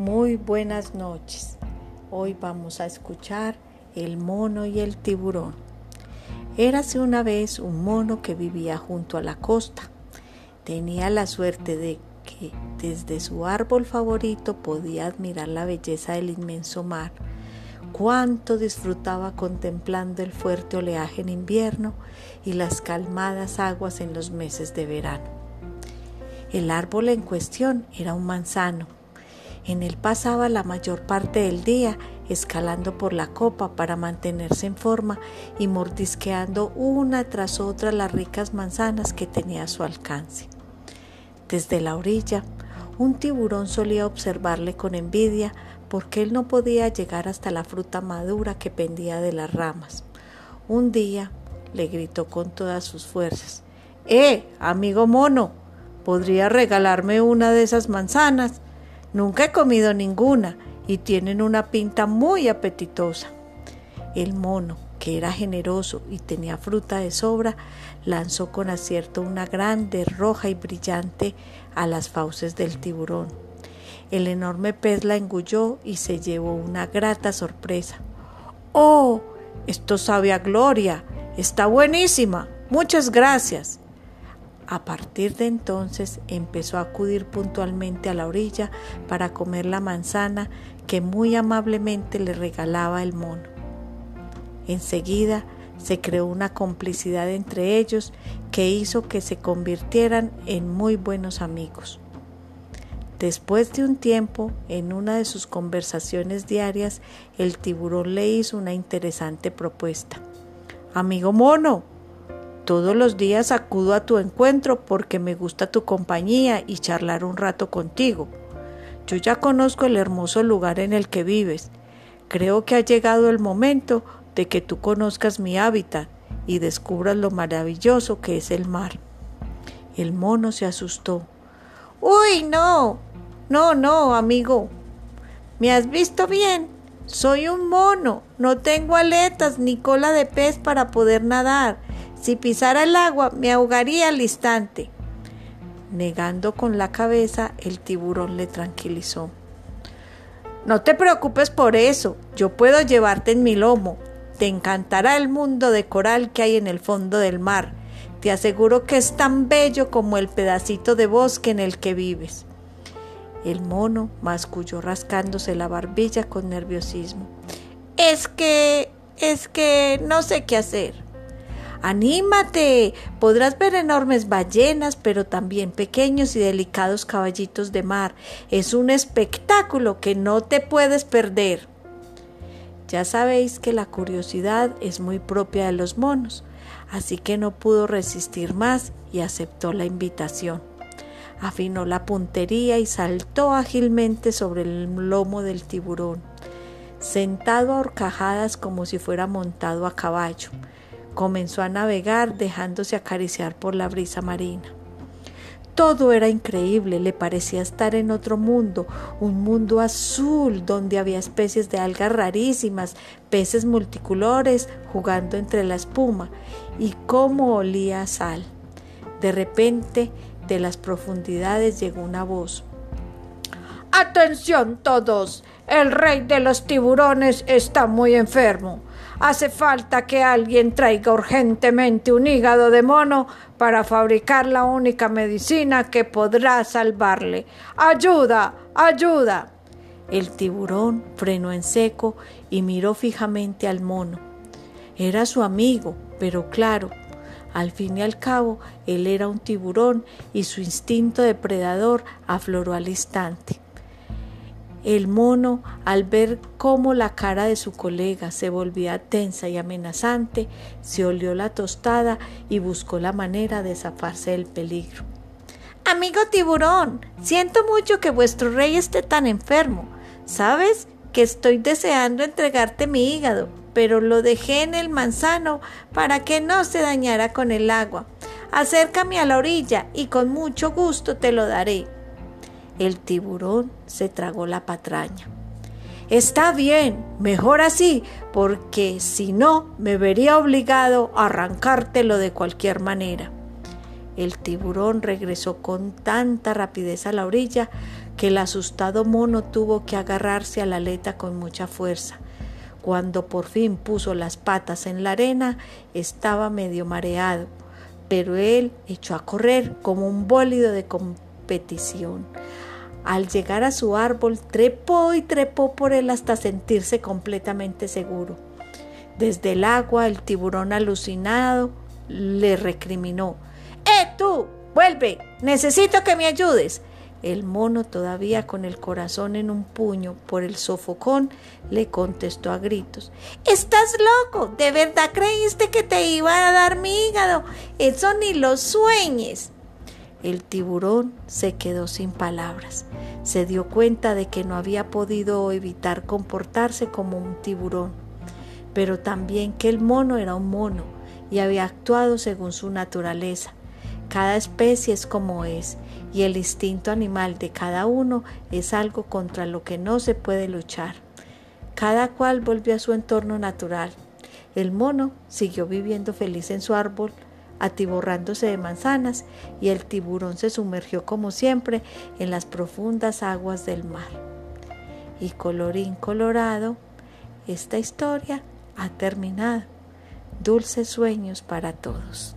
Muy buenas noches. Hoy vamos a escuchar El mono y el tiburón. Érase una vez un mono que vivía junto a la costa. Tenía la suerte de que desde su árbol favorito podía admirar la belleza del inmenso mar. Cuánto disfrutaba contemplando el fuerte oleaje en invierno y las calmadas aguas en los meses de verano. El árbol en cuestión era un manzano en él pasaba la mayor parte del día escalando por la copa para mantenerse en forma y mordisqueando una tras otra las ricas manzanas que tenía a su alcance. Desde la orilla, un tiburón solía observarle con envidia porque él no podía llegar hasta la fruta madura que pendía de las ramas. Un día le gritó con todas sus fuerzas, ¡Eh, amigo mono! ¿Podría regalarme una de esas manzanas? Nunca he comido ninguna y tienen una pinta muy apetitosa. El mono, que era generoso y tenía fruta de sobra, lanzó con acierto una grande, roja y brillante a las fauces del tiburón. El enorme pez la engulló y se llevó una grata sorpresa. ¡Oh! Esto sabe a gloria. Está buenísima. Muchas gracias. A partir de entonces empezó a acudir puntualmente a la orilla para comer la manzana que muy amablemente le regalaba el mono. Enseguida se creó una complicidad entre ellos que hizo que se convirtieran en muy buenos amigos. Después de un tiempo, en una de sus conversaciones diarias, el tiburón le hizo una interesante propuesta. Amigo mono, todos los días acudo a tu encuentro porque me gusta tu compañía y charlar un rato contigo. Yo ya conozco el hermoso lugar en el que vives. Creo que ha llegado el momento de que tú conozcas mi hábitat y descubras lo maravilloso que es el mar. El mono se asustó. Uy, no, no, no, amigo. ¿Me has visto bien? Soy un mono, no tengo aletas ni cola de pez para poder nadar si pisara el agua me ahogaría al instante. Negando con la cabeza, el tiburón le tranquilizó. No te preocupes por eso, yo puedo llevarte en mi lomo. Te encantará el mundo de coral que hay en el fondo del mar. Te aseguro que es tan bello como el pedacito de bosque en el que vives. El mono masculló rascándose la barbilla con nerviosismo. Es que, es que no sé qué hacer. Anímate, podrás ver enormes ballenas, pero también pequeños y delicados caballitos de mar. Es un espectáculo que no te puedes perder. Ya sabéis que la curiosidad es muy propia de los monos, así que no pudo resistir más y aceptó la invitación. Afinó la puntería y saltó ágilmente sobre el lomo del tiburón, sentado a horcajadas como si fuera montado a caballo. Comenzó a navegar dejándose acariciar por la brisa marina. Todo era increíble, le parecía estar en otro mundo, un mundo azul donde había especies de algas rarísimas, peces multicolores jugando entre la espuma y cómo olía a sal. De repente, de las profundidades llegó una voz. Atención todos, el rey de los tiburones está muy enfermo. Hace falta que alguien traiga urgentemente un hígado de mono para fabricar la única medicina que podrá salvarle. ¡Ayuda! ¡Ayuda! El tiburón frenó en seco y miró fijamente al mono. Era su amigo, pero claro, al fin y al cabo, él era un tiburón y su instinto depredador afloró al instante. El mono, al ver cómo la cara de su colega se volvía tensa y amenazante, se olió la tostada y buscó la manera de zafarse del peligro. Amigo tiburón, siento mucho que vuestro rey esté tan enfermo. Sabes que estoy deseando entregarte mi hígado, pero lo dejé en el manzano para que no se dañara con el agua. Acércame a la orilla y con mucho gusto te lo daré. El tiburón se tragó la patraña. Está bien, mejor así, porque si no me vería obligado a arrancártelo de cualquier manera. El tiburón regresó con tanta rapidez a la orilla que el asustado mono tuvo que agarrarse a la aleta con mucha fuerza. Cuando por fin puso las patas en la arena, estaba medio mareado, pero él echó a correr como un bólido de competición. Al llegar a su árbol, trepó y trepó por él hasta sentirse completamente seguro. Desde el agua, el tiburón alucinado le recriminó. ¡Eh, tú! ¡Vuelve! Necesito que me ayudes. El mono, todavía con el corazón en un puño por el sofocón, le contestó a gritos. Estás loco. ¿De verdad creíste que te iba a dar mi hígado? Eso ni lo sueñes. El tiburón se quedó sin palabras. Se dio cuenta de que no había podido evitar comportarse como un tiburón, pero también que el mono era un mono y había actuado según su naturaleza. Cada especie es como es y el instinto animal de cada uno es algo contra lo que no se puede luchar. Cada cual volvió a su entorno natural. El mono siguió viviendo feliz en su árbol, atiborrándose de manzanas, y el tiburón se sumergió como siempre en las profundas aguas del mar. Y colorín colorado, esta historia ha terminado. Dulces sueños para todos.